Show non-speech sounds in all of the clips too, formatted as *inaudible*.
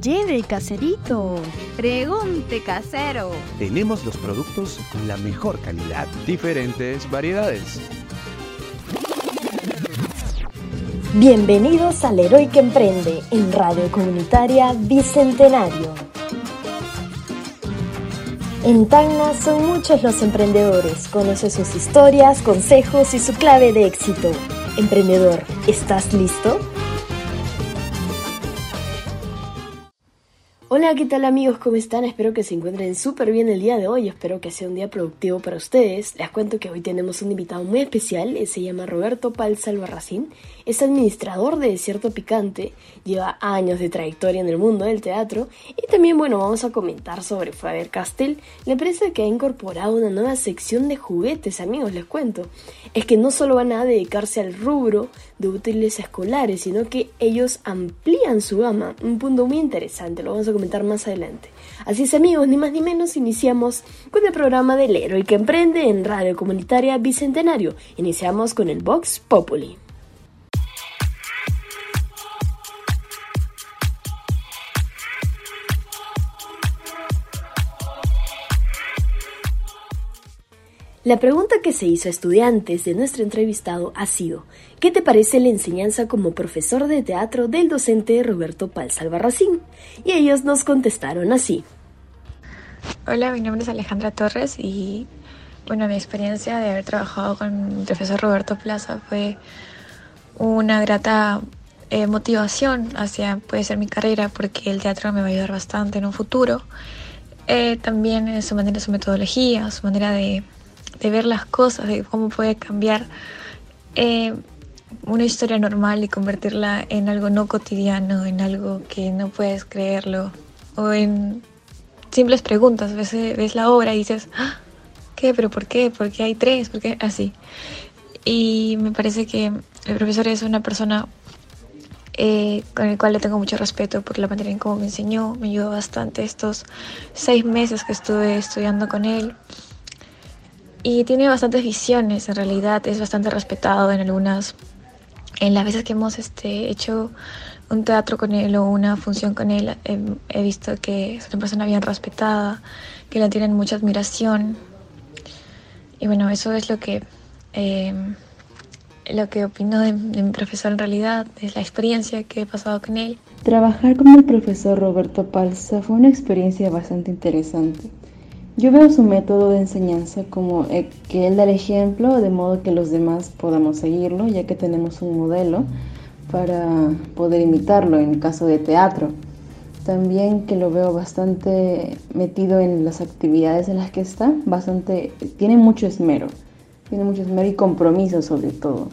Lleve caserito. Pregunte casero. Tenemos los productos con la mejor calidad. Diferentes variedades. Bienvenidos al Héroe que Emprende en Radio Comunitaria Bicentenario. En Tacna son muchos los emprendedores. Conoce sus historias, consejos y su clave de éxito. Emprendedor, ¿estás listo? Hola, ¿qué tal amigos? ¿Cómo están? Espero que se encuentren súper bien el día de hoy. Espero que sea un día productivo para ustedes. Les cuento que hoy tenemos un invitado muy especial. Se llama Roberto Palza Albarracín. Es administrador de Desierto Picante. Lleva años de trayectoria en el mundo del teatro. Y también, bueno, vamos a comentar sobre Faber Castell, la empresa que ha incorporado una nueva sección de juguetes, amigos, les cuento. Es que no solo van a dedicarse al rubro de útiles escolares, sino que ellos amplían su gama. Un punto muy interesante. Lo vamos a comentar más adelante. Así es amigos, ni más ni menos iniciamos con el programa del héroe que emprende en Radio Comunitaria Bicentenario. Iniciamos con el Vox Populi. La pregunta que se hizo a estudiantes de nuestro entrevistado ha sido, ¿qué te parece la enseñanza como profesor de teatro del docente Roberto Palza Albarracín? Y ellos nos contestaron así. Hola, mi nombre es Alejandra Torres y bueno, mi experiencia de haber trabajado con el profesor Roberto Plaza fue una grata eh, motivación hacia puede ser mi carrera porque el teatro me va a ayudar bastante en un futuro. Eh, también su manera, su metodología, su manera de ver las cosas, de cómo puede cambiar eh, una historia normal y convertirla en algo no cotidiano, en algo que no puedes creerlo, o en simples preguntas. A veces ves la obra y dices, ah, ¿qué? ¿Pero por qué? ¿Por qué hay tres? ¿Por qué? Así. Y me parece que el profesor es una persona eh, con el cual le tengo mucho respeto por la manera en cómo me enseñó, me ayudó bastante estos seis meses que estuve estudiando con él y tiene bastantes visiones, en realidad es bastante respetado en algunas, en las veces que hemos este, hecho un teatro con él o una función con él, he, visto que es una persona bien respetada, que la tienen mucha admiración. Y bueno, eso es lo que, eh, lo que opino de, de mi profesor en realidad, es la experiencia que he pasado con él. Trabajar con el profesor Roberto Palza fue una experiencia bastante interesante yo veo su método de enseñanza como eh, que él da el ejemplo de modo que los demás podamos seguirlo, ya que tenemos un modelo para poder imitarlo en caso de teatro. También que lo veo bastante metido en las actividades en las que está, bastante, tiene mucho esmero, tiene mucho esmero y compromiso sobre todo.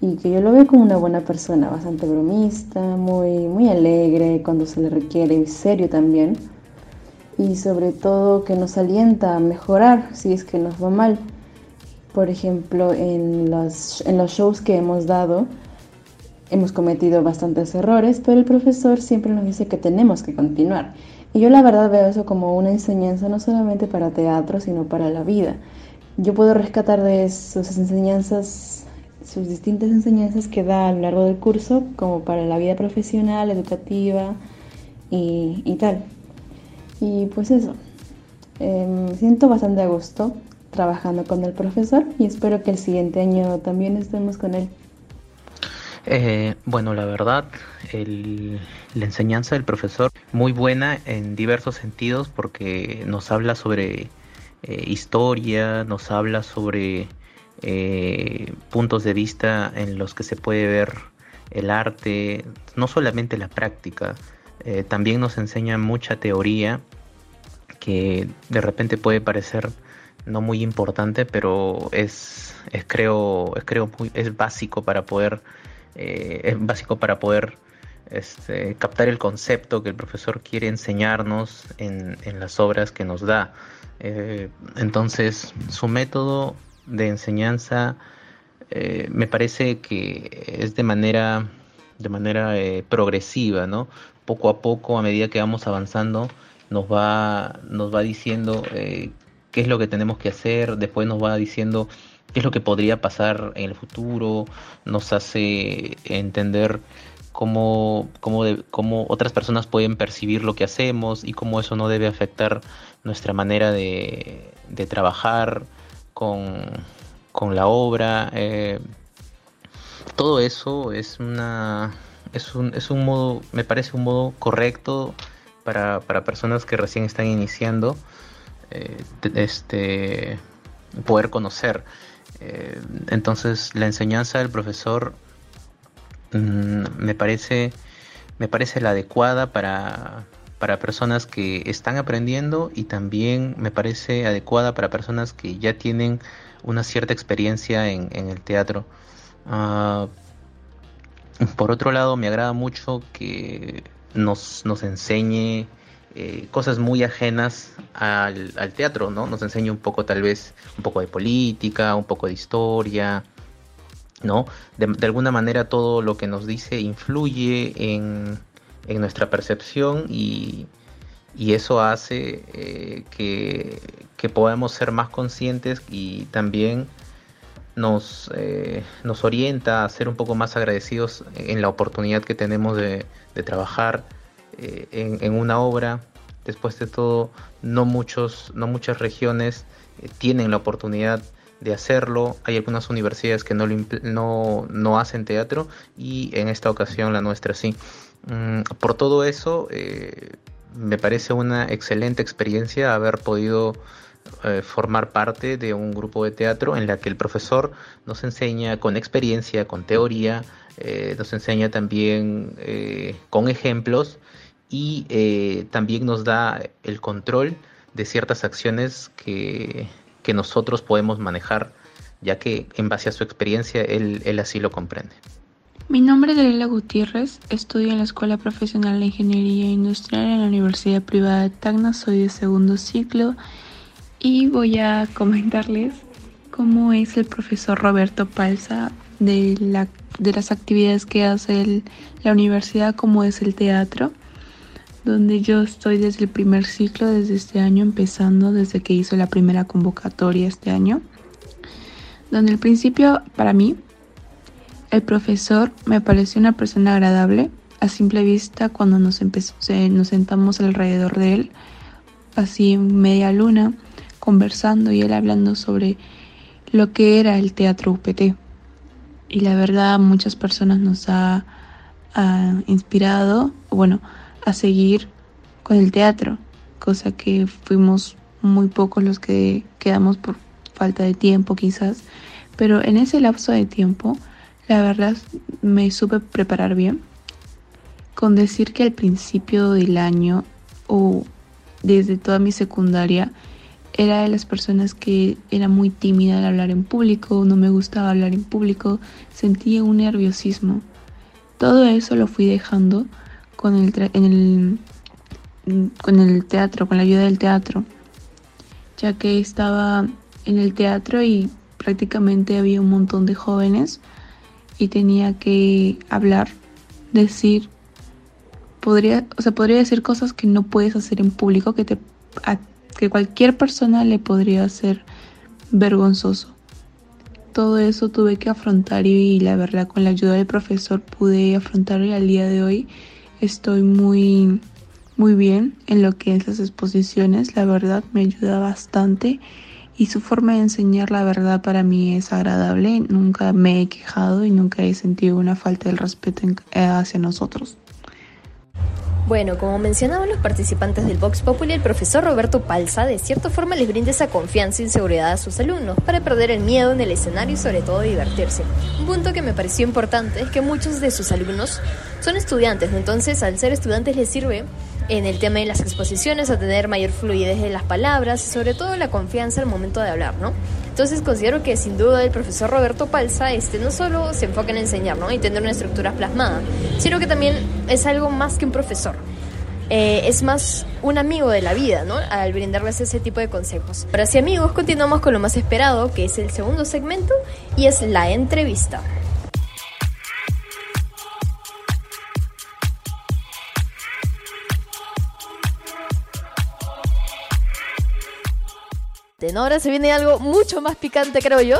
Y que yo lo veo como una buena persona, bastante bromista, muy, muy alegre cuando se le requiere, serio también y sobre todo que nos alienta a mejorar si es que nos va mal. Por ejemplo, en los, en los shows que hemos dado, hemos cometido bastantes errores, pero el profesor siempre nos dice que tenemos que continuar. Y yo la verdad veo eso como una enseñanza no solamente para teatro, sino para la vida. Yo puedo rescatar de sus enseñanzas, sus distintas enseñanzas que da a lo largo del curso, como para la vida profesional, educativa y, y tal. Y pues eso, me em, siento bastante a gusto trabajando con el profesor y espero que el siguiente año también estemos con él. Eh, bueno, la verdad, la enseñanza del profesor muy buena en diversos sentidos porque nos habla sobre eh, historia, nos habla sobre eh, puntos de vista en los que se puede ver el arte, no solamente la práctica, también nos enseña mucha teoría que de repente puede parecer no muy importante, pero es, es creo, es creo es básico para poder, eh, es básico para poder este, captar el concepto que el profesor quiere enseñarnos en, las obras que nos da. Eh, entonces, su método de enseñanza eh, me parece que es de manera, de manera progresiva, ¿no? Poco a poco, a medida que vamos avanzando, nos va, nos va diciendo eh, qué es lo que tenemos que hacer, después nos va diciendo qué es lo que podría pasar en el futuro, nos hace entender cómo, cómo, otras personas pueden percibir lo que hacemos y cómo eso no debe afectar nuestra manera de, trabajar con, la obra. Eh, todo eso es una es un, es un modo, me parece un modo correcto para, personas que recién están iniciando eh, este poder conocer. Eh, entonces la enseñanza del profesor mm, me parece me parece la adecuada para, para personas que están aprendiendo y también me parece adecuada para personas que ya tienen una cierta experiencia en, el teatro. Ah, por otro lado, me agrada mucho que nos, nos enseñe eh, cosas muy ajenas al, teatro, ¿no? Nos enseñe un poco, tal vez, un poco de política, un poco de historia, ¿no? De, alguna manera todo lo que nos dice influye en, nuestra percepción y, eso hace eh, que, que podamos ser más conscientes y también nos, eh, nos orienta a ser un poco más agradecidos en la oportunidad que tenemos de, trabajar eh, en, una obra. Después de todo, no, muchos, no muchas regiones eh, tienen la oportunidad de hacerlo. Hay algunas universidades que no, no, no, hacen teatro y en esta ocasión la nuestra sí. Mm, por todo eso, me parece una excelente experiencia haber podido eh, formar parte de un grupo de teatro en la que el profesor nos enseña con experiencia, con teoría, eh, nos enseña también eh, con ejemplos y también nos da el control de ciertas acciones que, que, nosotros podemos manejar, ya que en base a su experiencia él, él así lo comprende. Mi nombre es Dalila Gutiérrez, estudio en la Escuela Profesional de Ingeniería Industrial en la Universidad Privada de Tacna, soy de segundo ciclo y voy a comentarles cómo es el profesor Roberto Palza de, la, de las actividades que hace la universidad, como es el teatro, donde yo estoy desde el primer ciclo, desde este año, empezando desde que hizo la primera convocatoria este año, donde al principio para mí el profesor me pareció una persona agradable a simple vista cuando nos, empezó, nos sentamos alrededor de él, así en media luna conversando y él hablando sobre lo que era el teatro UPT. Y la verdad muchas personas nos ha, inspirado, bueno, a seguir con el teatro, cosa que fuimos muy pocos los que quedamos por falta de tiempo quizás, pero en ese lapso de tiempo, la verdad me supe preparar bien, con decir que al principio del año o desde toda mi secundaria era de las personas que era muy tímida al hablar en público, no me gustaba hablar en público, sentía un nerviosismo. Todo eso lo fui dejando con el, con el teatro, con la ayuda del teatro, ya que estaba en el teatro y prácticamente había un montón de jóvenes y tenía que hablar, decir, podría, o sea, podría decir cosas que no puedes hacer en público, que te que cualquier persona le podría ser vergonzoso. Todo eso tuve que afrontar y, la verdad con la ayuda del profesor pude afrontarlo y al día de hoy estoy muy muy bien en lo que es las exposiciones, la verdad me ayuda bastante y su forma de enseñar la verdad para mí es agradable, nunca me he quejado y nunca he sentido una falta de respeto hacia nosotros. Bueno, como mencionaban los participantes del Vox Populi, el profesor Roberto Palza de cierta forma les brinda esa confianza y seguridad a sus alumnos para perder el miedo en el escenario y sobre todo divertirse. Un punto que me pareció importante es que muchos de sus alumnos son estudiantes, entonces al ser estudiantes les sirve en el tema de las exposiciones a tener mayor fluidez de las palabras sobre todo la confianza al momento de hablar, ¿no? Entonces considero que sin duda el profesor Roberto Palza este, no solo se enfoca en enseñar ¿no? y tener una estructura plasmada, sino que también es algo más que un profesor. Eh, es más un amigo de la vida, ¿no? Al brindarles ese tipo de consejos. Ahora sí amigos, continuamos con lo más esperado, que es el segundo segmento, y es la entrevista. Ahora se viene algo mucho más picante, creo yo.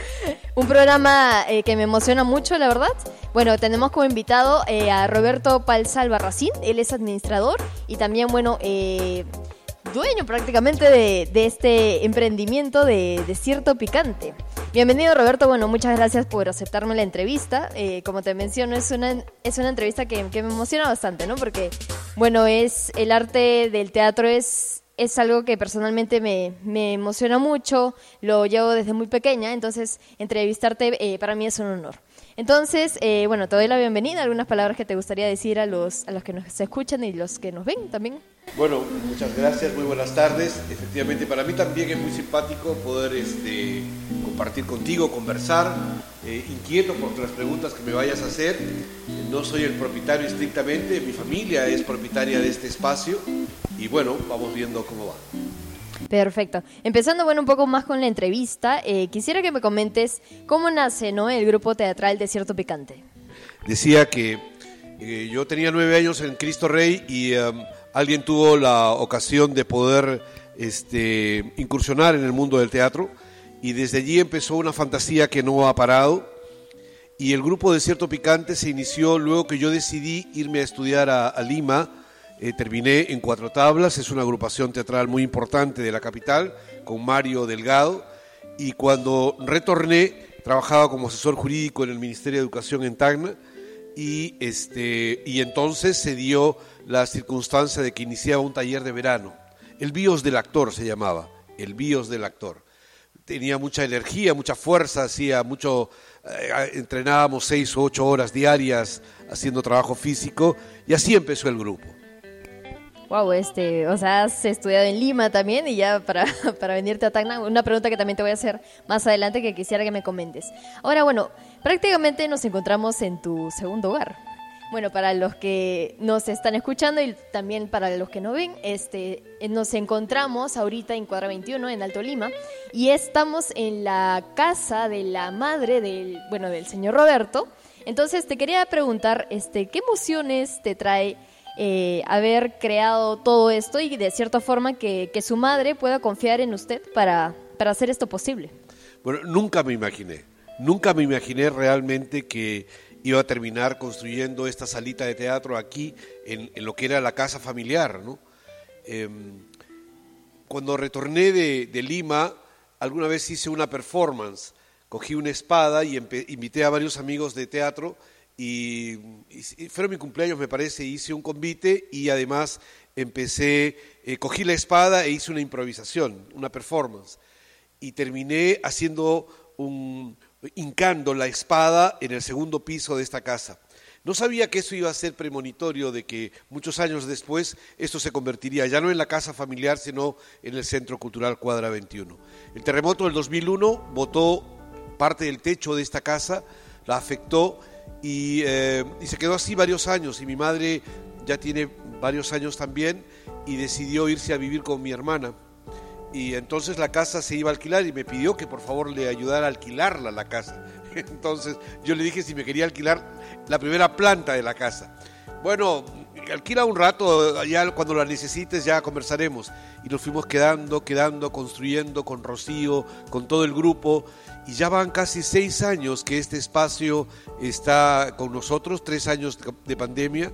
*laughs* Un programa eh, que me emociona mucho, la verdad. Bueno, tenemos como invitado eh, a Roberto Palza Albarracín, él es administrador y también, bueno, eh, dueño prácticamente de, este emprendimiento de Desierto Picante. Bienvenido Roberto, bueno, muchas gracias por aceptarme la entrevista. Como te menciono, es una, es una entrevista que, me emociona bastante, ¿no? Porque, bueno, es el arte del teatro es, es algo que personalmente me, me emociona mucho, lo llevo desde muy pequeña, entonces entrevistarte para mí es un honor. Entonces, eh, bueno, te doy la bienvenida. ¿Algunas palabras que te gustaría decir a los, a los que nos escuchan y los que nos ven también? Bueno, muchas gracias, muy buenas tardes. Efectivamente, para mí también es muy simpático poder este, compartir contigo, conversar. Eh, inquieto por las preguntas que me vayas a hacer. No soy el propietario estrictamente, mi familia es propietaria de este espacio y bueno, vamos viendo cómo va. Perfecto. Empezando, bueno, un poco más con la entrevista, eh, quisiera que me comentes cómo nace ¿no? el grupo teatral Desierto Picante. Decía que eh, yo tenía nueve años en Cristo Rey y um, alguien tuvo la ocasión de poder este, incursionar en el mundo del teatro y desde allí empezó una fantasía que no ha parado y el grupo Desierto Picante se inició luego que yo decidí irme a estudiar a Lima eh, terminé en Cuatro Tablas, es una agrupación teatral muy importante de la capital, con Mario Delgado, y cuando retorné trabajaba como asesor jurídico en el Ministerio de Educación en Tacna, y, este, y entonces se dio la circunstancia de que iniciaba un taller de verano. El BIOS del actor se llamaba, el BIOS del actor. Tenía mucha energía, mucha fuerza, hacía mucho, eh, entrenábamos seis o ocho horas diarias haciendo trabajo físico y así empezó el grupo. Wow, este, o sea, has estudiado en Lima también y ya para, *laughs* para venirte a Tacna, una pregunta que también te voy a hacer más adelante que quisiera que me comentes. Ahora, bueno, prácticamente nos encontramos en tu segundo hogar. Bueno, para los que nos están escuchando y también para los que no ven, este, nos encontramos ahorita en Cuadra 21, en Alto Lima, y estamos en la casa de la madre del, bueno, del señor Roberto. Entonces te quería preguntar, este, ¿qué emociones te trae eh, haber creado todo esto y de cierta forma que, su madre pueda confiar en usted para, para hacer esto posible. Bueno, nunca me imaginé, nunca me imaginé realmente que iba a terminar construyendo esta salita de teatro aquí en, lo que era la casa familiar. ¿no? Em, cuando retorné de, Lima, alguna vez hice una performance, cogí una espada y invité a varios amigos de teatro y, fue mi cumpleaños, me parece, hice un convite y además empecé, eh, cogí la espada e hice una improvisación, una performance. Y terminé haciendo un, hincando la espada en el segundo piso de esta casa. No sabía que eso iba a ser premonitorio de que muchos años después esto se convertiría ya no en la casa familiar, sino en el Centro Cultural Cuadra 21. El terremoto del 2001 botó parte del techo de esta casa, la afectó eh, y, se quedó así varios años y mi madre ya tiene varios años también y decidió irse a vivir con mi hermana. Y entonces la casa se iba a alquilar y me pidió que por favor le ayudara a alquilarla la casa. *laughs* Entonces yo le dije si me quería alquilar la primera planta de la casa. Bueno, alquila un rato, ya cuando la necesites ya conversaremos. Y nos fuimos quedando, quedando, construyendo con Rocío, con todo el grupo. Y ya van casi seis años que este espacio está con nosotros, tres años de pandemia.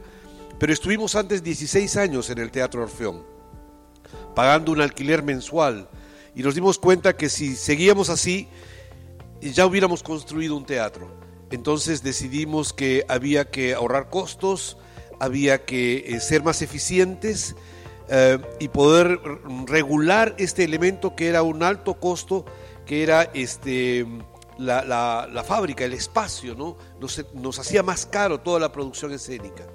Pero estuvimos antes 16 años en el Teatro Orfeón, pagando un alquiler mensual. Y nos dimos cuenta que si seguíamos así, ya hubiéramos construido un teatro. Entonces decidimos que había que ahorrar costos, había que eh, ser más eficientes eh, y poder regular este elemento que era un alto costo, que era este, la, fábrica, el espacio, ¿no? Nos, nos, hacía más caro toda la producción escénica.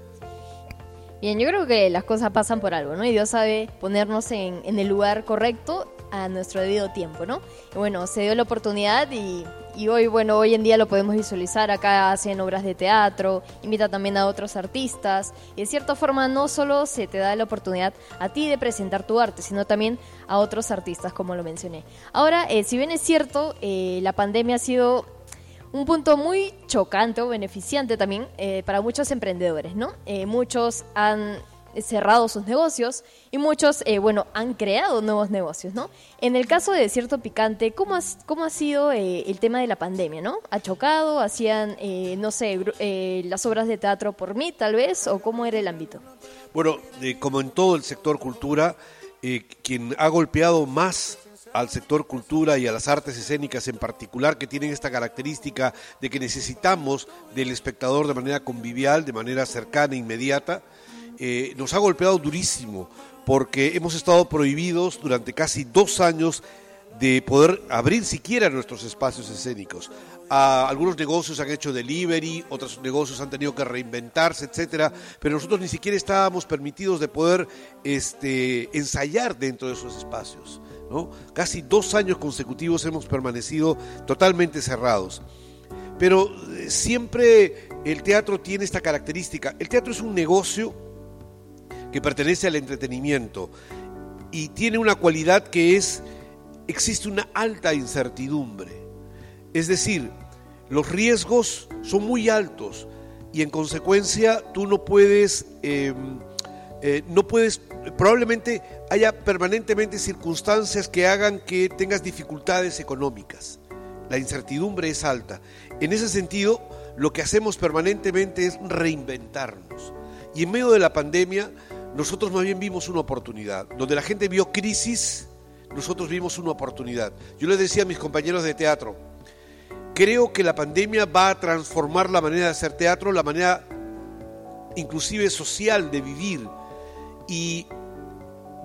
Bien, yo creo que las cosas pasan por algo, ¿no? Y Dios sabe ponernos en, en el lugar correcto a nuestro debido tiempo, ¿no? Y bueno, se dio la oportunidad y y hoy, bueno, hoy en día lo podemos visualizar, acá hacen obras de teatro, invita también a otros artistas y de cierta forma no solo se te da la oportunidad a ti de presentar tu arte, sino también a otros artistas, como lo mencioné. Ahora, eh, si bien es cierto, eh, la pandemia ha sido un punto muy chocante o beneficiante también eh, para muchos emprendedores, ¿no? muchos han cerrado sus negocios y muchos, eh, bueno, han creado nuevos negocios, ¿no? En el caso de Desierto Picante, ¿cómo, cómo ha sido eh, el tema de la pandemia, ¿no? ¿Ha chocado? ¿Hacían, eh, no sé, las obras de teatro por mí, tal vez? ¿O cómo era el ámbito? Bueno, como en todo el sector cultura, quien ha golpeado más al sector cultura y a las artes escénicas en particular, que tienen esta característica de que necesitamos del espectador de manera convivial, de manera cercana, e inmediata, eh, nos ha golpeado durísimo porque hemos estado prohibidos durante casi dos años de poder abrir siquiera nuestros espacios escénicos. algunos negocios han hecho delivery, otros negocios han tenido que reinventarse, etcétera, pero nosotros ni siquiera estábamos permitidos de poder este, ensayar dentro de esos espacios. Casi dos años consecutivos hemos permanecido totalmente cerrados. Pero eh, siempre el teatro tiene esta característica. El teatro es un negocio que pertenece al entretenimiento y tiene una cualidad que es, existe una alta incertidumbre. Es decir, los riesgos son muy altos y en consecuencia tú no puedes, em, eh, no puedes, probablemente haya permanentemente circunstancias que hagan que tengas dificultades económicas. La incertidumbre es alta. En ese sentido, lo que hacemos permanentemente es reinventarnos. Y en medio de la pandemia, nosotros más bien vimos una oportunidad. Donde la gente vio crisis, nosotros vimos una oportunidad. Yo les decía a mis compañeros de teatro, creo que la pandemia va a transformar la manera de hacer teatro, la manera inclusive social de vivir. Y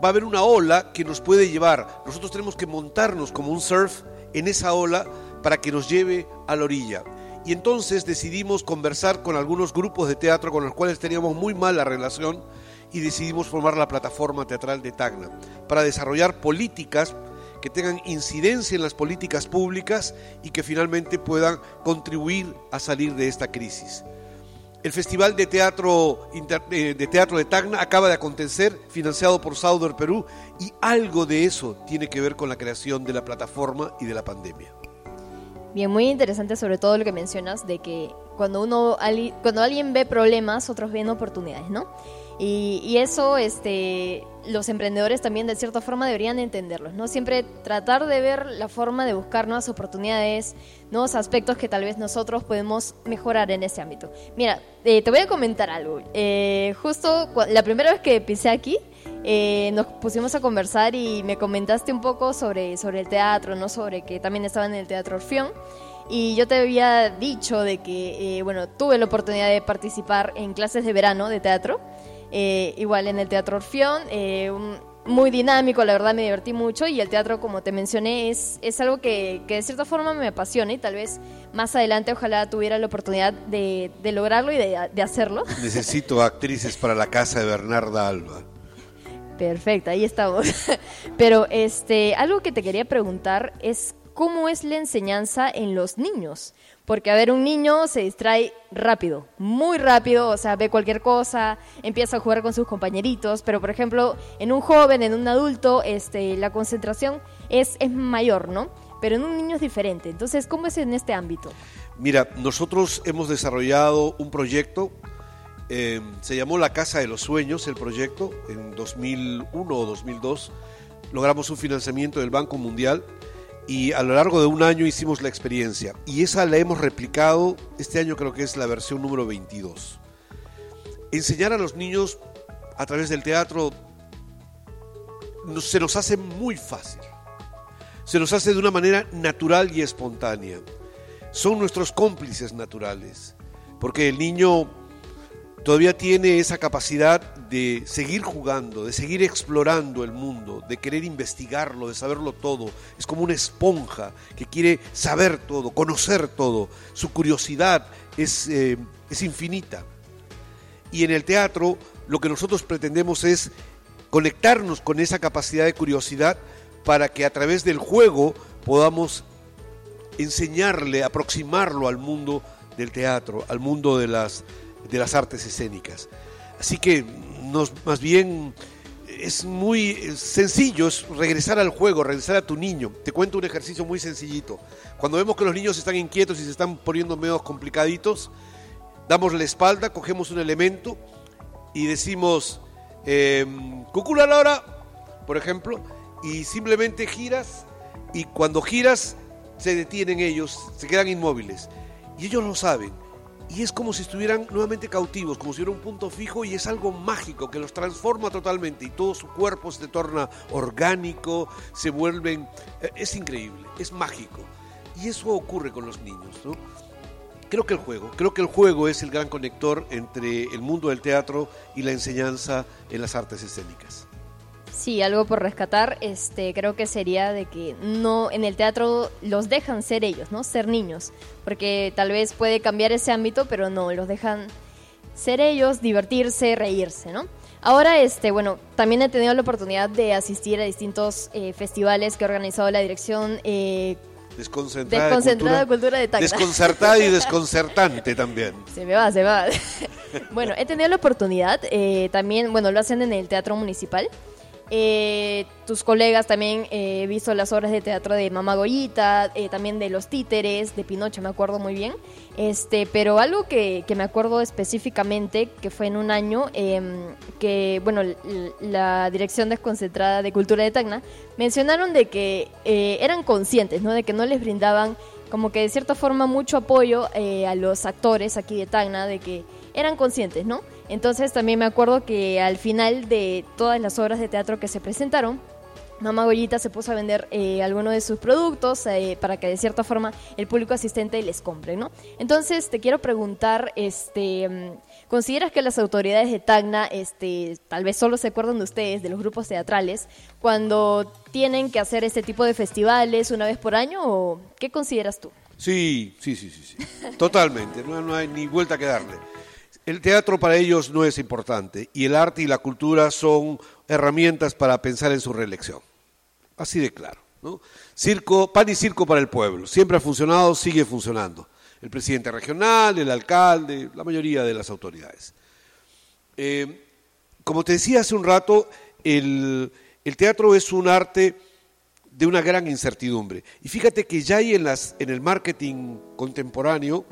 va a haber una ola que nos puede llevar. Nosotros tenemos que montarnos como un surf en esa ola para que nos lleve a la orilla. Y entonces decidimos conversar con algunos grupos de teatro con los cuales teníamos muy mala relación y decidimos formar la plataforma teatral de Tacna para desarrollar políticas que tengan incidencia en las políticas públicas y que finalmente puedan contribuir a salir de esta crisis. El Festival de Teatro, eh, de Teatro Tacna acaba de acontecer, financiado por Sauder Perú, y algo de eso tiene que ver con la creación de la plataforma y de la pandemia. Bien, muy interesante sobre todo lo que mencionas de que cuando uno cuando alguien ve problemas, otros ven oportunidades, ¿no? Y, eso, este, los emprendedores también de cierta forma deberían entenderlos, ¿no? Siempre tratar de ver la forma de buscar nuevas oportunidades, nuevos aspectos que tal vez nosotros podemos mejorar en ese ámbito. Mira, eh, te voy a comentar algo. Eh, justo la primera vez que pisé aquí, eh, nos pusimos a conversar y me comentaste un poco sobre, sobre el teatro, ¿no? Sobre que también estaba en el Teatro Orfeón. Y yo te había dicho de que, bueno, tuve la oportunidad de participar en clases de verano de teatro. Eh, igual en el Teatro Orfeón, eh, muy dinámico, la verdad me divertí mucho y el teatro, como te mencioné, es, es algo que, que, de cierta forma me apasiona y tal vez más adelante ojalá tuviera la oportunidad de, de lograrlo y de, de, hacerlo. *laughs* Necesito actrices para la casa de Bernarda Alba. Perfecto, ahí estamos. *laughs* Pero este, algo que te quería preguntar es cómo es la enseñanza en los niños. Porque, a ver, un niño se distrae rápido, muy rápido, o sea, ve cualquier cosa, empieza a jugar con sus compañeritos, pero, por ejemplo, en un joven, en un adulto, este, la concentración es, es mayor, ¿no? Pero en un niño es diferente. Entonces, ¿cómo es en este ámbito? Mira, nosotros hemos desarrollado un proyecto, eh, se llamó La Casa de los Sueños, el proyecto, en 2001 o 2002. Logramos un financiamiento del Banco Mundial y a lo largo de un año hicimos la experiencia y esa la hemos replicado, este año creo que es la versión número 22. Enseñar a los niños a través del teatro se nos hace muy fácil, se nos hace de una manera natural y espontánea. Son nuestros cómplices naturales, porque el niño todavía tiene esa capacidad de seguir jugando, de seguir explorando el mundo, de querer investigarlo, de saberlo todo. Es como una esponja que quiere saber todo, conocer todo. Su curiosidad es, eh, es infinita. Y en el teatro lo que nosotros pretendemos es conectarnos con esa capacidad de curiosidad para que a través del juego podamos enseñarle, aproximarlo al mundo del teatro, al mundo de las de las artes escénicas. Así que nos, más bien es muy sencillo, es regresar al juego, regresar a tu niño. Te cuento un ejercicio muy sencillito. Cuando vemos que los niños están inquietos y se están poniendo medio complicaditos, damos la espalda, cogemos un elemento y decimos, Eh, Cucula Laura, por ejemplo, y simplemente giras y cuando giras se detienen ellos, se quedan inmóviles. Y ellos lo saben. Y es como si estuvieran nuevamente cautivos, como si hubiera un punto fijo y es algo mágico que los transforma totalmente y todo su cuerpo se torna orgánico, se vuelven... Eh, es increíble, es mágico. Y eso ocurre con los niños, ¿no? Creo que el juego, creo que el juego es el gran conector entre el mundo del teatro y la enseñanza en las artes escénicas. Sí, algo por rescatar, este, creo que sería de que no en el teatro los dejan ser ellos, ¿no? Ser niños, porque tal vez puede cambiar ese ámbito, pero no, los dejan ser ellos, divertirse, reírse, ¿no? Ahora, este, bueno, también he tenido la oportunidad de asistir a distintos eh, festivales que ha organizado la dirección eh, Desconcentrada, Desconcentrada de cultura de Tacna. Desconcertada y *laughs* desconcertante también. Se me va, se me va. *laughs* bueno, he tenido la oportunidad, eh, también, bueno, lo hacen en el Teatro Municipal. Eh, tus colegas también eh, he visto las obras de teatro de Mamá Goyita, eh, también de Los Títeres, de Pinocho, me acuerdo muy bien. Este, pero algo que, que me acuerdo específicamente, que fue en un año, em, que, bueno, la Dirección Desconcentrada de Cultura de Tacna mencionaron de que eh, eran conscientes, ¿no? De que no les brindaban como que de cierta forma mucho apoyo a los actores aquí de Tacna, de que eran conscientes, ¿no? Entonces también me acuerdo que al final de todas las obras de teatro que se presentaron, Mamá Goyita se puso a vender eh, algunos de sus productos eh, para que de cierta forma el público asistente les compre, ¿no? Entonces te quiero preguntar, este, mm, ¿consideras que las autoridades de Tacna, este, tal vez solo se acuerdan de ustedes, de los grupos teatrales, cuando tienen que hacer este tipo de festivales una vez por año o qué consideras tú? Sí, sí, sí, sí, sí. Totalmente, no, no hay ni vuelta que darle. El teatro para ellos no es importante y el arte y la cultura son herramientas para pensar en su reelección. Así de claro. Circo, pan y circo para el pueblo. Siempre ha funcionado, sigue funcionando. El presidente regional, el alcalde, la mayoría de las autoridades. Eh, como te decía hace un rato, el, el teatro es un arte de una gran incertidumbre. Y fíjate que ya hay en, las, en el marketing contemporáneo,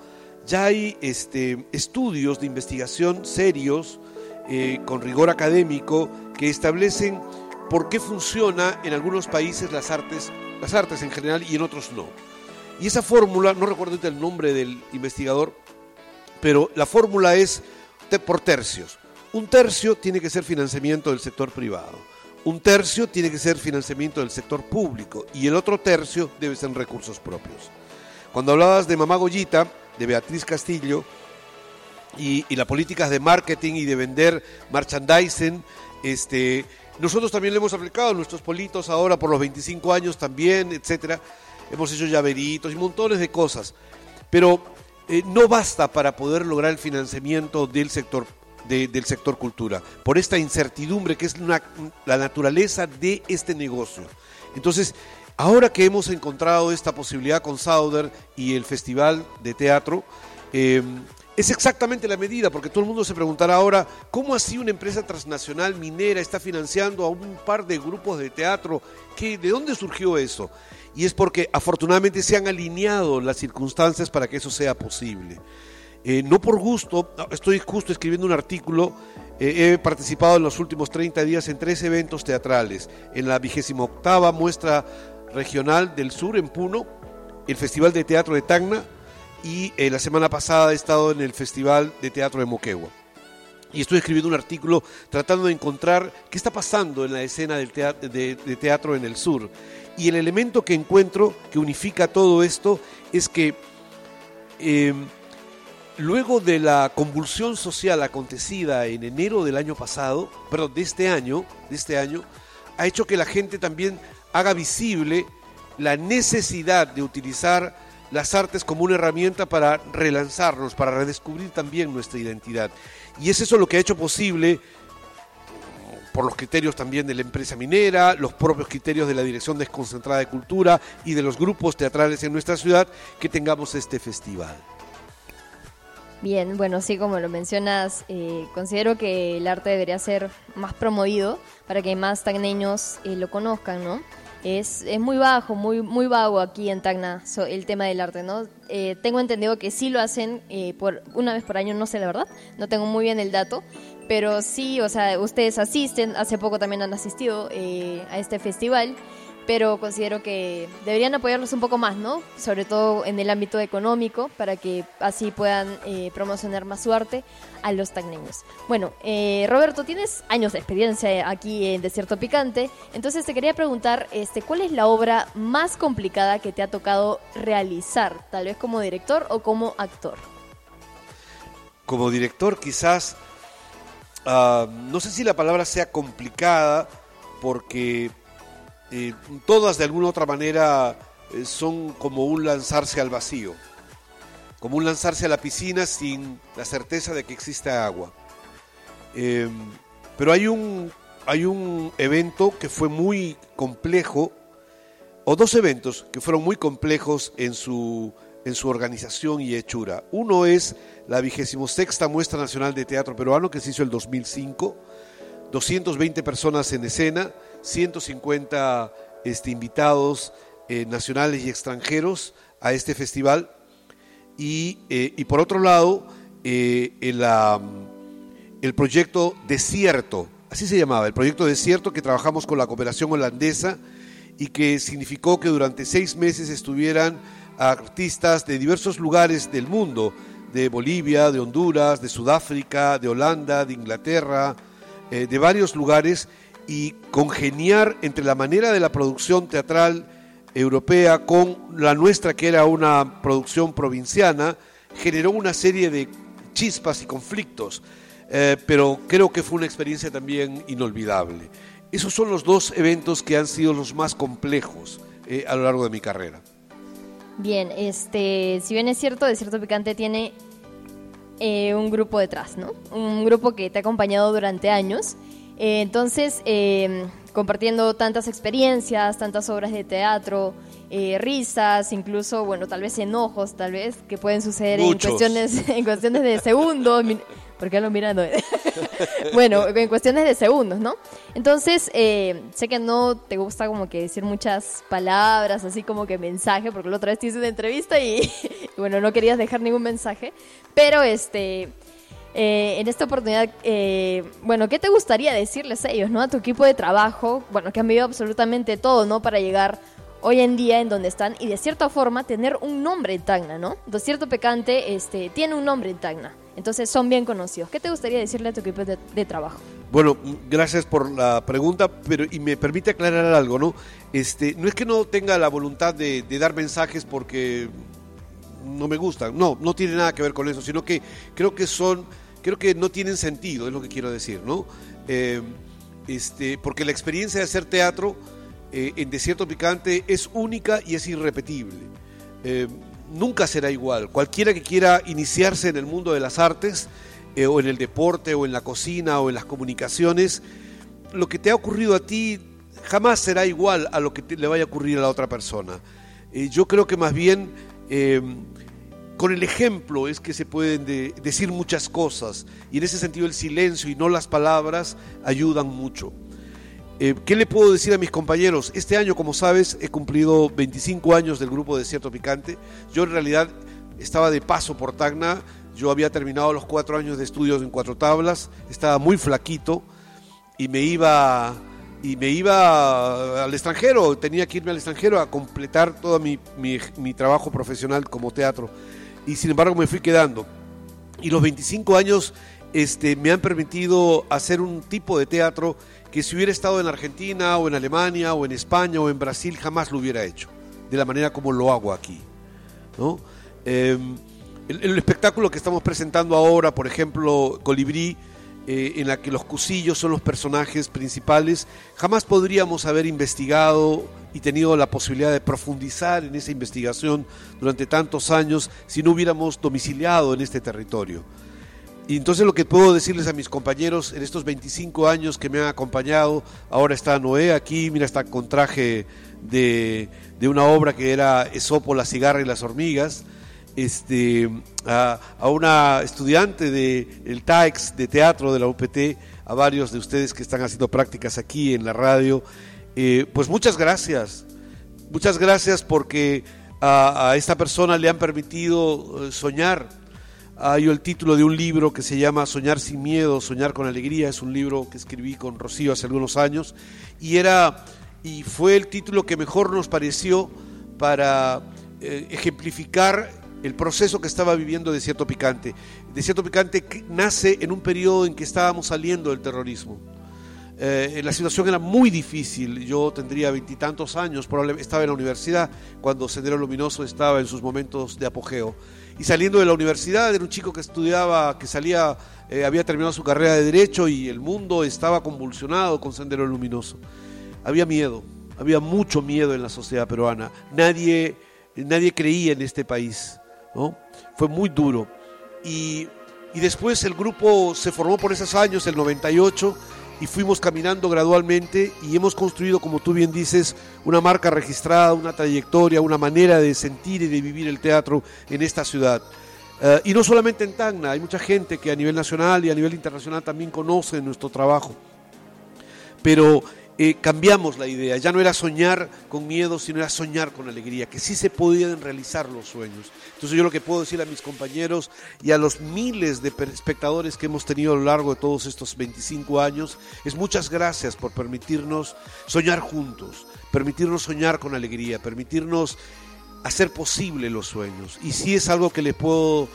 ya hay este, estudios de investigación serios, eh, con rigor académico, que establecen por qué funciona en algunos países las artes, las artes en general y en otros no. Y esa fórmula, no recuerdo el nombre del investigador, pero la fórmula es por tercios. Un tercio tiene que ser financiamiento del sector privado, un tercio tiene que ser financiamiento del sector público y el otro tercio debe ser recursos propios. Cuando hablabas de Mamá Goyita, de Beatriz Castillo, y, y las políticas de marketing y de vender merchandising, este, nosotros también lo hemos aplicado nuestros politos ahora por los 25 años también, etcétera. Hemos hecho llaveritos y montones de cosas. Pero eh, no basta para poder lograr el financiamiento del sector de- del sector cultura, por esta incertidumbre que es una- la naturaleza de este negocio. Entonces, ahora que hemos encontrado esta posibilidad con Sauder y el Festival de Teatro, eh, es exactamente la medida, porque todo el mundo se preguntará ahora, ¿cómo así una empresa transnacional minera está financiando a un par de grupos de teatro? ¿Qué, ¿De dónde surgió eso? Y es porque afortunadamente se han alineado las circunstancias para que eso sea posible. Eh, no por gusto, estoy justo escribiendo un artículo, eh, he participado en los últimos 30 días en tres eventos teatrales, en la 28 muestra regional del sur en Puno, el Festival de Teatro de Tacna y eh, la semana pasada he estado en el Festival de Teatro de Moquegua. Y estoy escribiendo un artículo tratando de encontrar qué está pasando en la escena del teatro, de, teatro en el sur. Y el elemento que encuentro que unifica todo esto es que eh, luego de la convulsión social acontecida en enero del año pasado, perdón, de este año, de este año, ha hecho que la gente también haga visible la necesidad de utilizar las artes como una herramienta para relanzarnos, para redescubrir también nuestra identidad. Y es eso lo que ha hecho posible por los criterios también de la empresa minera, los propios criterios de la Dirección Desconcentrada de Cultura y de los grupos teatrales en nuestra ciudad, que tengamos este festival. Bien, bueno, sí, como lo mencionas, eh, considero que el arte debería ser más promovido para que más tagneños eh, lo conozcan, ¿no? Es, es muy bajo, muy, muy vago aquí en Tacna so- el tema del arte, ¿no? Eh, tengo entendido que sí lo hacen eh, por una vez por año, no sé la verdad, no tengo muy bien el dato, pero sí, o sea, ustedes asisten, hace poco también han asistido eh, a este festival, pero considero que deberían apoyarlos un poco más, ¿no? Sobre todo en el ámbito económico, para que así puedan eh, promocionar más su arte a los tagneños. Bueno, eh, Roberto, tienes años de experiencia aquí en Desierto Picante, entonces te quería preguntar, este, ¿cuál es la obra más complicada que te ha tocado realizar, tal vez como director o como actor? Como director quizás, ah, no sé si la palabra sea complicada, porque eh, todas de alguna otra manera eh, son como un lanzarse al vacío, como un lanzarse a la piscina sin la certeza de que existe agua. Eh, pero hay un, hay un evento que fue muy complejo, o dos eventos que fueron muy complejos en su, en su organización y hechura. Uno es la vigésimo sexta Muestra Nacional de Teatro Peruano que se hizo el 2005, 220 personas en escena, 150 este, invitados eh, nacionales y extranjeros a este festival. Y, eh, y por otro lado, eh, el, el proyecto Desierto, así se llamaba, el proyecto Desierto que trabajamos con la cooperación holandesa y que significó que durante seis meses estuvieran artistas de diversos lugares del mundo, de Bolivia, de Honduras, de Sudáfrica, de Holanda, de Inglaterra, de varios lugares y congeniar entre la manera de la producción teatral europea con la nuestra, que era una producción provinciana, generó una serie de chispas y conflictos, eh, pero creo que fue una experiencia también inolvidable. Esos son los dos eventos que han sido los más complejos eh, a lo largo de mi carrera. Bien, este, si bien es cierto, Desierto Picante tiene eh, un grupo detrás, ¿no? Un grupo que te ha acompañado durante años eh, entonces, eh, compartiendo tantas experiencias, tantas obras de teatro, eh, risas, incluso, bueno, tal vez enojos, tal vez, que pueden suceder en cuestiones, *laughs* en cuestiones de segundos. ¿Por qué lo mirando? *laughs* bueno, en cuestiones de segundos, ¿no? Entonces, sé que no te gusta como que decir muchas palabras, así como que mensaje, porque la otra vez te hice una entrevista y, y *laughs* bueno, no querías dejar ningún mensaje, pero este eh, en esta oportunidad, eh, bueno, ¿qué te gustaría decirles a ellos, ¿no? A tu equipo de trabajo, bueno, que han vivido absolutamente todo, ¿no? Para llegar hoy en día en donde están y de cierta forma tener un nombre en Tacna, ¿no? cierto Pecante este, tiene un nombre en Tacna, entonces son bien conocidos. ¿Qué te gustaría decirle a tu equipo de, trabajo? Bueno, gracias por la pregunta, pero y me permite aclarar algo, ¿no? Este, no es que no tenga la voluntad de, de dar mensajes porque no me gustan, no, no tiene nada que ver con eso, sino que creo que son creo que no tienen sentido, es lo que quiero decir, ¿no? Eh, este, porque la experiencia de hacer teatro eh, en Desierto Picante es única y es irrepetible. Eh, nunca será igual. Cualquiera que quiera iniciarse en el mundo de las artes, o en el deporte, o en la cocina, o en las comunicaciones, lo que te ha ocurrido a ti jamás será igual a lo que le vaya a ocurrir a la otra persona. yo creo que más bien con el ejemplo es que se pueden decir muchas cosas y en ese sentido el silencio y no las palabras ayudan mucho. Eh, ¿Qué le puedo decir a mis compañeros? Este año, como sabes, he cumplido 25 años del grupo Desierto Picante. Yo en realidad estaba de paso por Tacna. Yo había terminado los cuatro años de estudios en cuatro tablas. Estaba muy flaquito y me iba y me iba al extranjero. Tenía que irme al extranjero a completar todo mi, mi trabajo profesional como teatro y sin embargo me fui quedando. Y los 25 años este, me han permitido hacer un tipo de teatro que si hubiera estado en Argentina o en Alemania o en España o en Brasil jamás lo hubiera hecho, de la manera como lo hago aquí. ¿no? Em, el, espectáculo que estamos presentando ahora, por ejemplo, Colibrí, eh, en la que los cusillos son los personajes principales, jamás podríamos haber investigado y tenido la posibilidad de profundizar en esa investigación durante tantos años si no hubiéramos domiciliado en este territorio. Y entonces lo que puedo decirles a mis compañeros en estos 25 años que me han acompañado, ahora está Noé aquí, mira, está con traje de, de una obra que era Esopo, la cigarra y las hormigas, este, a, una estudiante del el TAEX de teatro de la UPT, a varios de ustedes que están haciendo prácticas aquí en la radio. Eh, pues muchas gracias, muchas gracias porque a, esta persona le han permitido eh, soñar, hay el título de un libro que se llama Soñar sin miedo, soñar con alegría, es un libro que escribí con Rocío hace algunos años. Y era y fue el título que mejor nos pareció para eh, ejemplificar el proceso que estaba viviendo Desierto Picante. Desierto Picante nace en un periodo en que estábamos saliendo del terrorismo. Eh, la situación era muy difícil. Yo tendría veintitantos años, probablemente estaba en la universidad cuando Sendero Luminoso estaba en sus momentos de apogeo. Y saliendo de la universidad era un chico que estudiaba, que salía, eh, había terminado su carrera de derecho y el mundo estaba convulsionado con Sendero Luminoso. Había miedo, había mucho miedo en la sociedad peruana. Nadie, nadie creía en este país. Fue muy duro. Y, y después el grupo se formó por esos años, el 98 y fuimos caminando gradualmente y hemos construido, como tú bien dices, una marca registrada, una trayectoria, una manera de sentir y de vivir el teatro en esta ciudad. Eh, y no solamente en Tacna, hay mucha gente que a nivel nacional y a nivel internacional también conoce nuestro trabajo. Pero eh, cambiamos la idea, ya no era soñar con miedo, sino era soñar con alegría, que sí se podían realizar los sueños. Entonces yo lo que puedo decir a mis compañeros y a los miles de espectadores que hemos tenido a lo largo de todos estos 25 años es muchas gracias por permitirnos soñar juntos, permitirnos soñar con alegría, permitirnos hacer posible los sueños. Y sí es algo que le puedo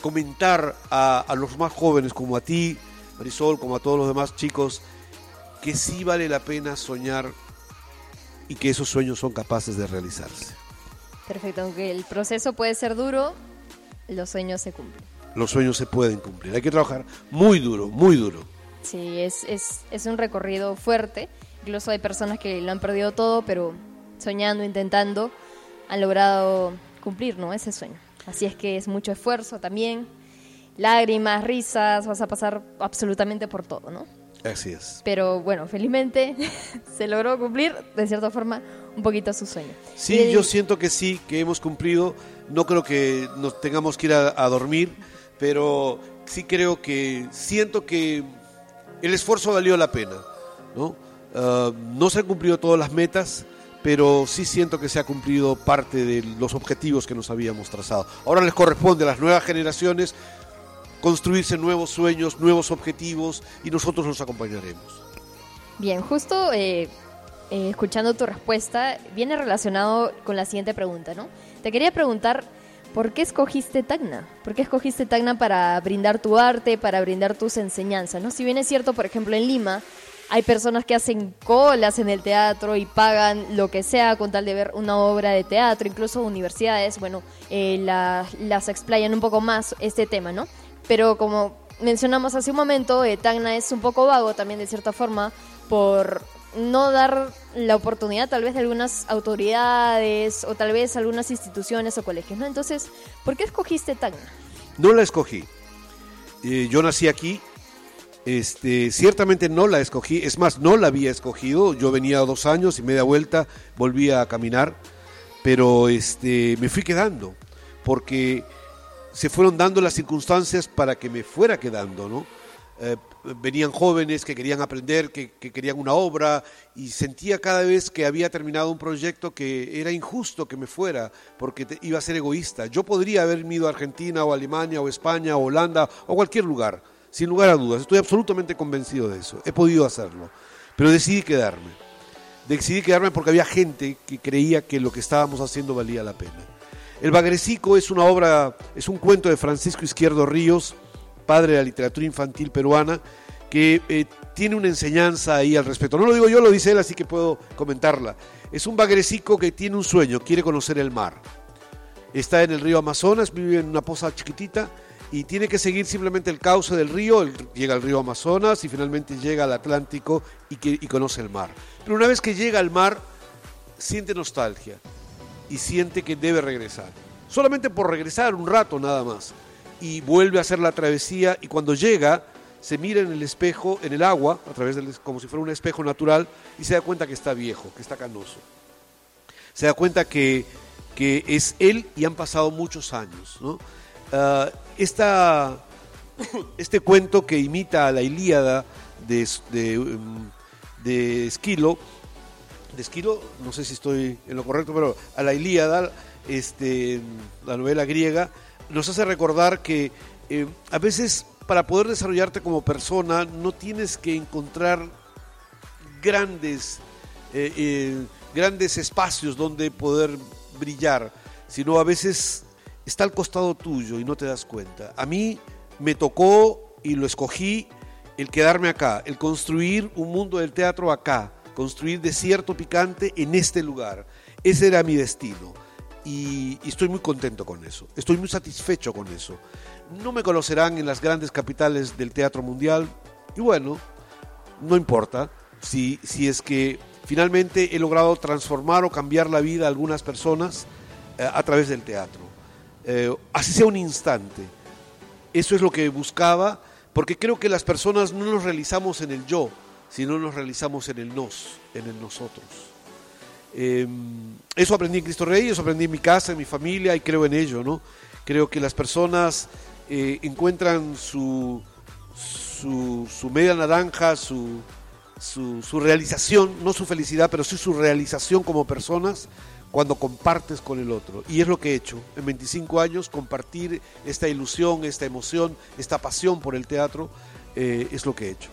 comentar a, a los más jóvenes como a ti, Marisol, como a todos los demás chicos, que sí vale la pena soñar y que esos sueños son capaces de realizarse. Perfecto, aunque el proceso puede ser duro, los sueños se cumplen. Los sueños se pueden cumplir. Hay que trabajar muy duro, muy duro. Sí, es, es, es un recorrido fuerte. Incluso hay personas que lo han perdido todo, pero soñando, intentando, han logrado cumplir ¿no? ese sueño. Así es que es mucho esfuerzo también, lágrimas, risas, vas a pasar absolutamente por todo, ¿no? Así es. Pero bueno, felizmente *laughs* se logró cumplir, de cierta forma, un poquito su sueño. Sí, yo siento que sí, que hemos cumplido. No creo que nos tengamos que ir a, dormir, pero sí creo que siento que el esfuerzo valió la pena. ¿no? Ah, no se han cumplido todas las metas, pero sí siento que se ha cumplido parte de los objetivos que nos habíamos trazado. Ahora les corresponde a las nuevas generaciones construirse nuevos sueños, nuevos objetivos y nosotros los acompañaremos. Bien, justo eh, eh, escuchando tu respuesta, viene relacionado con la siguiente pregunta, ¿no? Te quería preguntar, ¿por qué escogiste Tacna? ¿Por qué escogiste Tacna para brindar tu arte, para brindar tus enseñanzas, ¿no? Si bien es cierto, por ejemplo, en Lima hay personas que hacen colas en el teatro y pagan lo que sea con tal de ver una obra de teatro, incluso universidades, bueno, eh, las explayan un poco más este tema, ¿no? Pero como mencionamos hace un momento, eh, Tacna es un poco vago también de cierta forma por no dar la oportunidad tal vez de algunas autoridades o tal vez algunas instituciones o colegios, ¿no? Entonces, ¿por qué escogiste Tacna? No la escogí. Eh, yo nací aquí, este, ciertamente no la escogí, es más, no la había escogido, yo venía dos años y media vuelta, volvía a caminar, pero este, me fui quedando, porque se fueron dando las circunstancias para que me fuera quedando, ¿no? Eh, venían jóvenes que querían aprender, que, querían una obra, y sentía cada vez que había terminado un proyecto que era injusto que me fuera, porque iba a ser egoísta. Yo podría haber ido a Argentina o Alemania o España o Holanda o cualquier lugar, sin lugar a dudas. Estoy absolutamente convencido de eso. He podido hacerlo. Pero decidí quedarme. Decidí quedarme porque había gente que creía que lo que estábamos haciendo valía la pena. El Bagrecico es una obra, es un cuento de Francisco Izquierdo Ríos, padre de la literatura infantil peruana, que eh, tiene una enseñanza ahí al respecto. No lo digo yo, lo dice él, así que puedo comentarla. Es un bagrecico que tiene un sueño, quiere conocer el mar. Está en el río Amazonas, vive en una poza chiquitita y tiene que seguir simplemente el cauce del río, llega al río Amazonas y finalmente llega al Atlántico y, y conoce el mar. Pero una vez que llega al mar, siente nostalgia y siente que debe regresar. Solamente por regresar un rato nada más. Y vuelve a hacer la travesía y cuando llega se mira en el espejo, en el agua, a través del, como si fuera un espejo natural, y se da cuenta que está viejo, que está canoso. Se da cuenta que, que es él y han pasado muchos años. ¿no? Ah, este cuento que imita a la Ilíada de, de, um, de Esquilo, de Esquilo, no sé si estoy en lo correcto, pero a la Ilíada, este, la novela griega, nos hace recordar que eh, a veces para poder desarrollarte como persona no tienes que encontrar grandes, eh, eh, grandes espacios donde poder brillar, sino a veces está al costado tuyo y no te das cuenta. A mí me tocó y lo escogí el quedarme acá, el construir un mundo del teatro acá, construir desierto picante en este lugar. Ese era mi destino y, estoy muy contento con eso, estoy muy satisfecho con eso. No me conocerán en las grandes capitales del teatro mundial y bueno, no importa si, si es que finalmente he logrado transformar o cambiar la vida de algunas personas eh, a través del teatro. Eh, así sea un instante. Eso es lo que buscaba, porque creo que las personas no nos realizamos en el yo, sino nos realizamos en el nos, en el nosotros. Em, eso aprendí en Cristo Rey, eso aprendí en mi casa, en mi familia y creo en ello, ¿no? Creo que las personas eh, encuentran su, media naranja, su, realización, no su felicidad, pero sí su realización como personas cuando compartes con el otro. Y es lo que he hecho en 25 años, compartir esta ilusión, esta emoción, esta pasión por el teatro, eh, es lo que he hecho.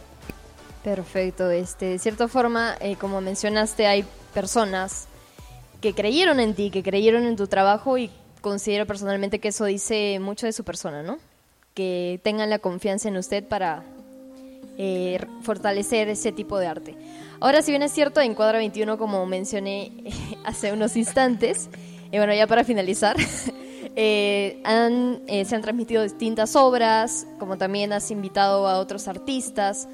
Perfecto, este, de cierta forma, eh, como mencionaste, hay personas que creyeron en ti, que creyeron en tu trabajo y considero personalmente que eso dice mucho de su persona, ¿no? Que tengan la confianza en usted para eh, fortalecer ese tipo de arte. Ahora, si bien es cierto, en Cuadra 21, como mencioné *laughs* hace unos instantes, y bueno, ya para finalizar, *laughs* eh, han, eh, se han transmitido distintas obras, como también has invitado a otros artistas.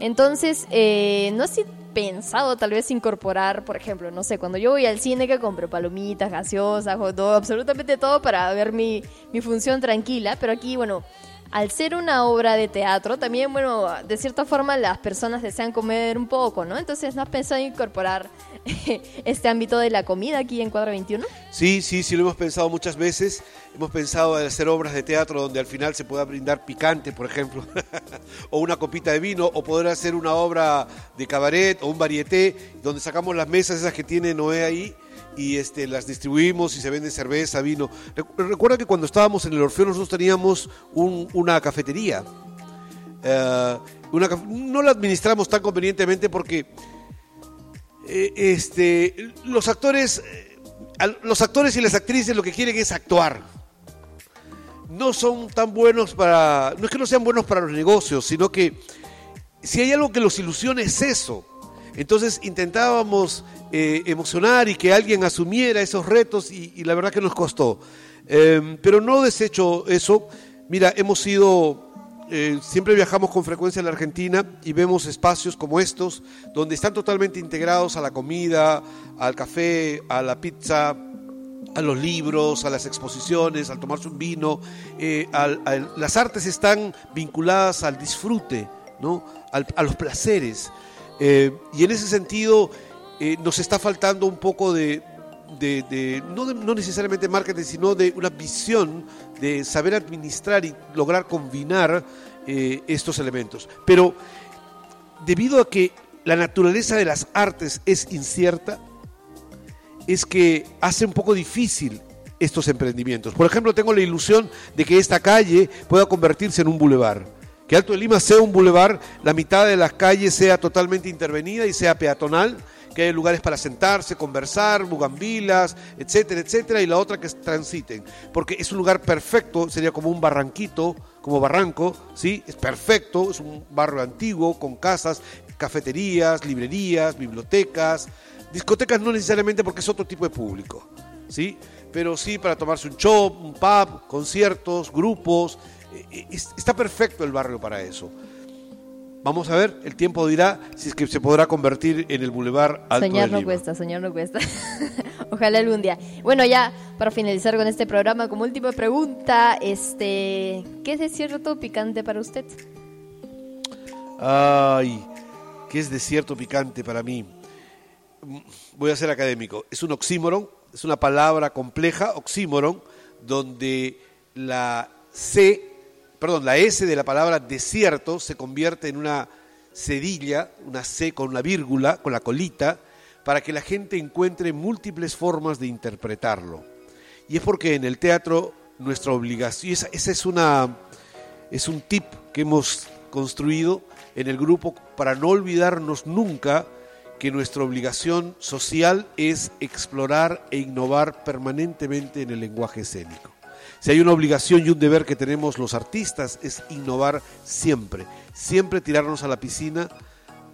Entonces, eh, no has pensado tal vez incorporar, por ejemplo, no sé, cuando yo voy al cine que compro palomitas, gaseosas, hot absolutamente todo para ver mi, mi función tranquila, pero aquí, bueno, al ser una obra de teatro, también, bueno, de cierta forma las personas desean comer un poco, ¿no? Entonces, ¿no has pensado en incorporar *laughs* este ámbito de la comida aquí en Cuadro 21? Sí, sí, sí, lo hemos pensado muchas veces. Hemos pensado en hacer obras de teatro donde al final se pueda brindar picante, por ejemplo, *laughs* o una copita de vino, o poder hacer una obra de cabaret o un varieté, donde sacamos las mesas esas que tiene Noé ahí y este, las distribuimos y se vende cerveza, vino. Recuerda que cuando estábamos en el Orfeo nosotros teníamos una cafetería. Eh, no la administramos tan convenientemente porque eh, este, los actores, eh, los actores y las actrices lo que quieren es actuar. No son tan buenos para, no es que no sean buenos para los negocios, sino que si hay algo que los ilusiona es eso. Entonces intentábamos eh, emocionar y que alguien asumiera esos retos y, la verdad que nos costó. Em, pero no desecho eso. Mira, hemos sido, eh, siempre viajamos con frecuencia a la Argentina y vemos espacios como estos donde están totalmente integrados a la comida, al café, a la pizza, a los libros, a las exposiciones, al tomarse un vino. Eh, las artes están vinculadas al disfrute, ¿no? a los placeres. Eh, y en ese sentido eh, nos está faltando un poco de, no, necesariamente marketing, sino de una visión de saber administrar y lograr combinar eh, estos elementos. Pero debido a que la naturaleza de las artes es incierta, es que hace un poco difícil estos emprendimientos. Por ejemplo, tengo la ilusión de que esta calle pueda convertirse en un bulevar que Alto de Lima sea un bulevar, la mitad de las calles sea totalmente intervenida y sea peatonal, que haya lugares para sentarse, conversar, bugambilas, etcétera, etcétera, y la otra que transiten, porque es un lugar perfecto, sería como un barranquito, como barranco, ¿sí? Es perfecto, es un barrio antiguo con casas, cafeterías, librerías, bibliotecas, discotecas no necesariamente porque es otro tipo de público, ¿sí? Pero sí para tomarse un shop, un pub, conciertos, grupos, está perfecto el barrio para eso. Vamos a ver, el tiempo dirá si es que se podrá convertir en el bulevar Alto Soñar no cuesta, soñar no cuesta. Ojalá algún día. Bueno, ya para finalizar con este programa, como última pregunta, este, ¿qué es desierto picante para usted? Ay, ¿qué es desierto picante para mí? Voy a ser académico. Es un oxímoron, es una palabra compleja, oxímoron, donde la C perdón, la S de la palabra desierto se convierte en una cedilla, una C con una vírgula, con la colita, para que la gente encuentre múltiples formas de interpretarlo. Y es porque en el teatro nuestra obligación, esa, esa es una, es un tip que hemos construido en el grupo para no olvidarnos nunca que nuestra obligación social es explorar e innovar permanentemente en el lenguaje escénico. Si hay una obligación y un deber que tenemos los artistas es innovar siempre, siempre tirarnos a la piscina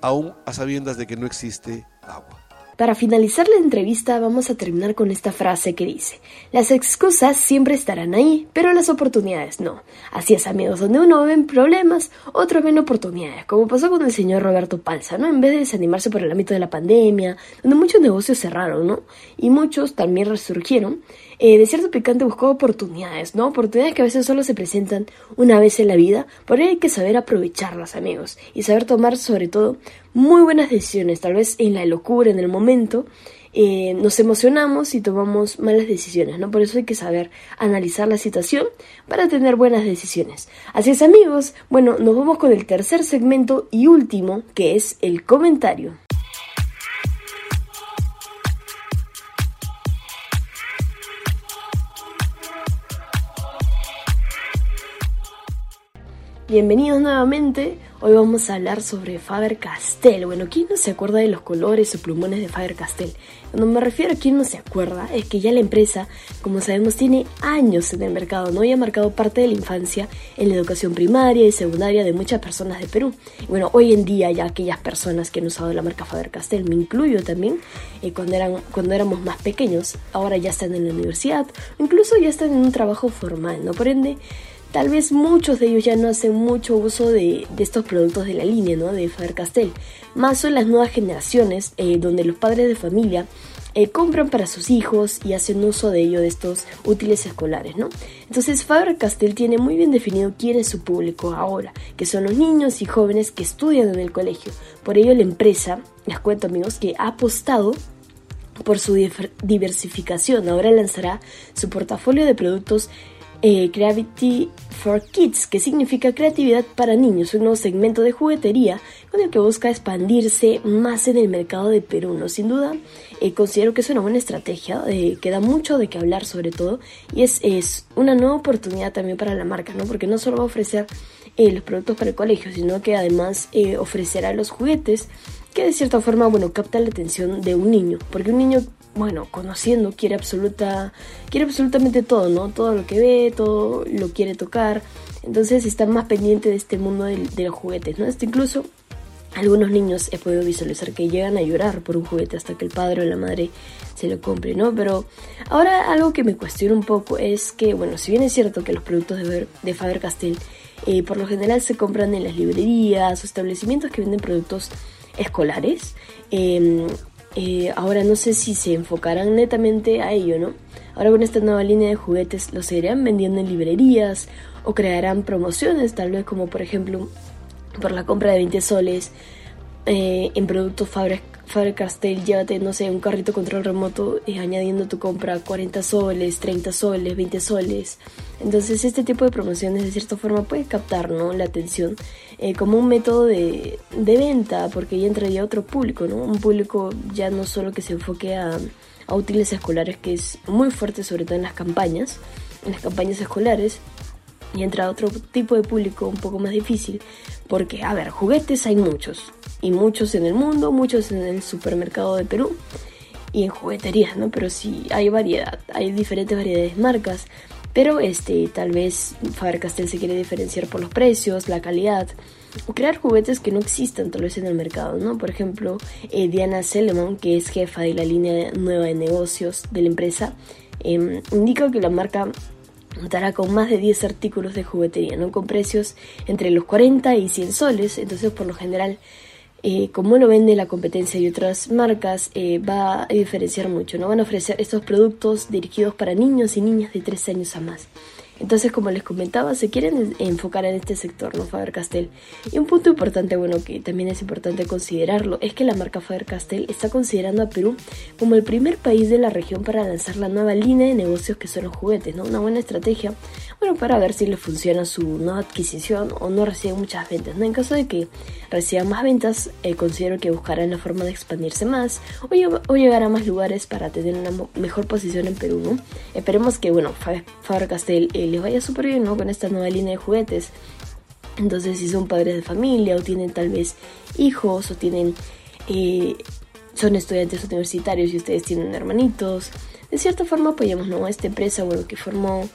aún a sabiendas de que no existe agua. Para finalizar la entrevista vamos a terminar con esta frase que dice, las excusas siempre estarán ahí, pero las oportunidades no. Así es amigos, donde uno ven problemas, otro ven oportunidades, como pasó con el señor Roberto Palza, ¿no? En vez de desanimarse por el ámbito de la pandemia, donde muchos negocios cerraron, ¿no? Y muchos también resurgieron, eh, de cierto picante buscó oportunidades, ¿no? Oportunidades que a veces solo se presentan una vez en la vida, por ello hay que saber aprovecharlas, amigos, y saber tomar sobre todo muy buenas decisiones, tal vez en la locura, en el momento, eh, nos emocionamos y tomamos malas decisiones, ¿no? Por eso hay que saber analizar la situación para tener buenas decisiones. Así es amigos, bueno, nos vamos con el tercer segmento y último, que es el comentario. Bienvenidos nuevamente. Hoy vamos a hablar sobre Faber Castell. Bueno, ¿quién no se acuerda de los colores o plumones de Faber Castell? Cuando me refiero a quién no se acuerda, es que ya la empresa, como sabemos, tiene años en el mercado, ¿no? Y ha marcado parte de la infancia en la educación primaria y secundaria de muchas personas de Perú. Bueno, hoy en día ya aquellas personas que han usado la marca Faber Castell, me incluyo también, eh, cuando, eran, cuando éramos más pequeños, ahora ya están en la universidad, incluso ya están en un trabajo formal, ¿no? Por ende, Tal vez muchos de ellos ya no hacen mucho uso de, estos productos de la línea, ¿no? De Faber-Castell. Más son las nuevas generaciones, eh, donde los padres de familia eh, compran para sus hijos y hacen uso de ello de estos útiles escolares, ¿no? Entonces Faber-Castell tiene muy bien definido quién es su público ahora, que son los niños y jóvenes que estudian en el colegio. Por ello la empresa, les cuento amigos, que ha apostado por su diversificación. Ahora lanzará su portafolio de productos eh, Creativity for Kids, que significa creatividad para niños, un nuevo segmento de juguetería con el que busca expandirse más en el mercado de Perú. ¿no? Sin duda, eh, considero que es una buena estrategia, eh, que da mucho de qué hablar sobre todo, y es, es una nueva oportunidad también para la marca, ¿no? porque no solo va a ofrecer los productos para el colegio, sino que además ofrecerá los juguetes que de cierta forma, bueno, capta la atención de un niño, porque un niño bueno, conociendo, quiere absoluta, quiere absolutamente todo, ¿no? Todo lo que ve, todo lo quiere tocar. Entonces está más pendiente de este mundo de, los juguetes, ¿no? Esto incluso algunos niños he podido visualizar que llegan a llorar por un juguete hasta que el padre o la madre se lo compre, ¿no? Pero ahora algo que me cuestiona un poco es que, bueno, si bien es cierto que los productos de, de Faber-Castell eh, por lo general se compran en las librerías o establecimientos que venden productos escolares, eh, eh, ahora no sé si se enfocarán netamente a ello, ¿no? Ahora con esta nueva línea de juguetes los seguirán vendiendo en librerías o crearán promociones, tal vez como por ejemplo por la compra de 20 soles eh, en productos Faber, Castell, llévate, no sé, un carrito control remoto y añadiendo tu compra 40 soles, 30 soles, 20 soles. Entonces este tipo de promociones de cierta forma puede captar ¿no? la atención eh, como un método de, venta, porque ya entraría otro público, ¿no? Un público ya no solo que se enfoque a, útiles escolares, que es muy fuerte sobre todo en las campañas, en las campañas escolares, y entra otro tipo de público un poco más difícil, porque, a ver, juguetes hay muchos, y muchos en el mundo, muchos en el supermercado de Perú y en jugueterías, ¿no? Pero sí hay variedad, hay diferentes variedades de marcas. Pero este, tal vez Faber-Castell se quiere diferenciar por los precios, la calidad, o crear juguetes que no existan tal vez en el mercado, ¿no? Por ejemplo, eh, Diana Selemon, que es jefa de la línea nueva de negocios de la empresa, em, indica que la marca contará con más de 10 artículos de juguetería, ¿no? Con precios entre los 40 y 100 soles, entonces por lo general eh, como lo vende la competencia y otras marcas, eh, va a diferenciar mucho. No van a ofrecer estos productos dirigidos para niños y niñas de 3 años a más. Entonces, como les comentaba, se quieren enfocar en este sector, ¿no? Faber-Castell. Y un punto importante, bueno, que también es importante considerarlo, es que la marca Faber-Castell está considerando a Perú como el primer país de la región para lanzar la nueva línea de negocios que son los juguetes, ¿no? Una buena estrategia, bueno, para ver si le funciona su nueva adquisición o no reciben muchas ventas, ¿no? En caso de que reciban más ventas, eh, considero que buscarán la forma de expandirse más o, llegar a más lugares para tener una mejor posición en Perú, ¿no? Esperemos que, bueno, Faber-Castell les vaya súper bien, ¿no? Con esta nueva línea de juguetes Entonces, si son padres de familia o tienen tal vez hijos o tienen eh, son estudiantes universitarios y ustedes tienen hermanitos, de cierta forma apoyamos ¿no? a esta empresa bueno, que formó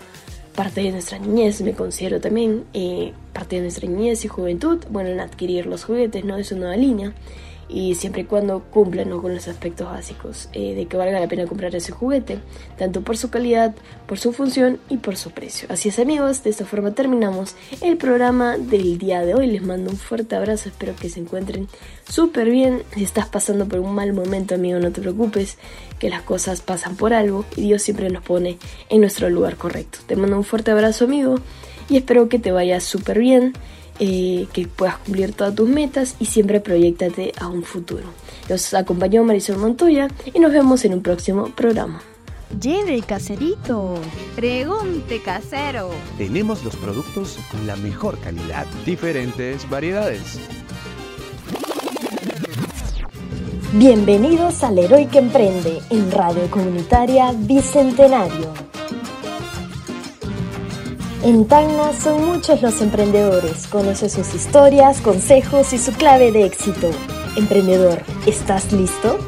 parte de nuestra niñez, me considero también eh, parte de nuestra niñez y juventud, bueno, en adquirir los juguetes, ¿no? Es una nueva línea y siempre y cuando cumplan con los aspectos básicos eh, de que valga la pena comprar ese juguete, tanto por su calidad, por su función y por su precio. Así es amigos, de esta forma terminamos el programa del día de hoy. Les mando un fuerte abrazo, espero que se encuentren súper bien. Si estás pasando por un mal momento amigo, no te preocupes, que las cosas pasan por algo y Dios siempre nos pone en nuestro lugar correcto. Te mando un fuerte abrazo amigo y espero que te vaya súper bien. Eh, que puedas cumplir todas tus metas y siempre proyectate a un futuro. Los acompañó Marisol Montoya y nos vemos en un próximo programa. Lleve caserito. Pregunte casero. Tenemos los productos con la mejor calidad, diferentes variedades. Bienvenidos al Héroe que Emprende en Radio Comunitaria Bicentenario. En Tacna son muchos los emprendedores. Conoce sus historias, consejos y su clave de éxito. Emprendedor, ¿estás listo?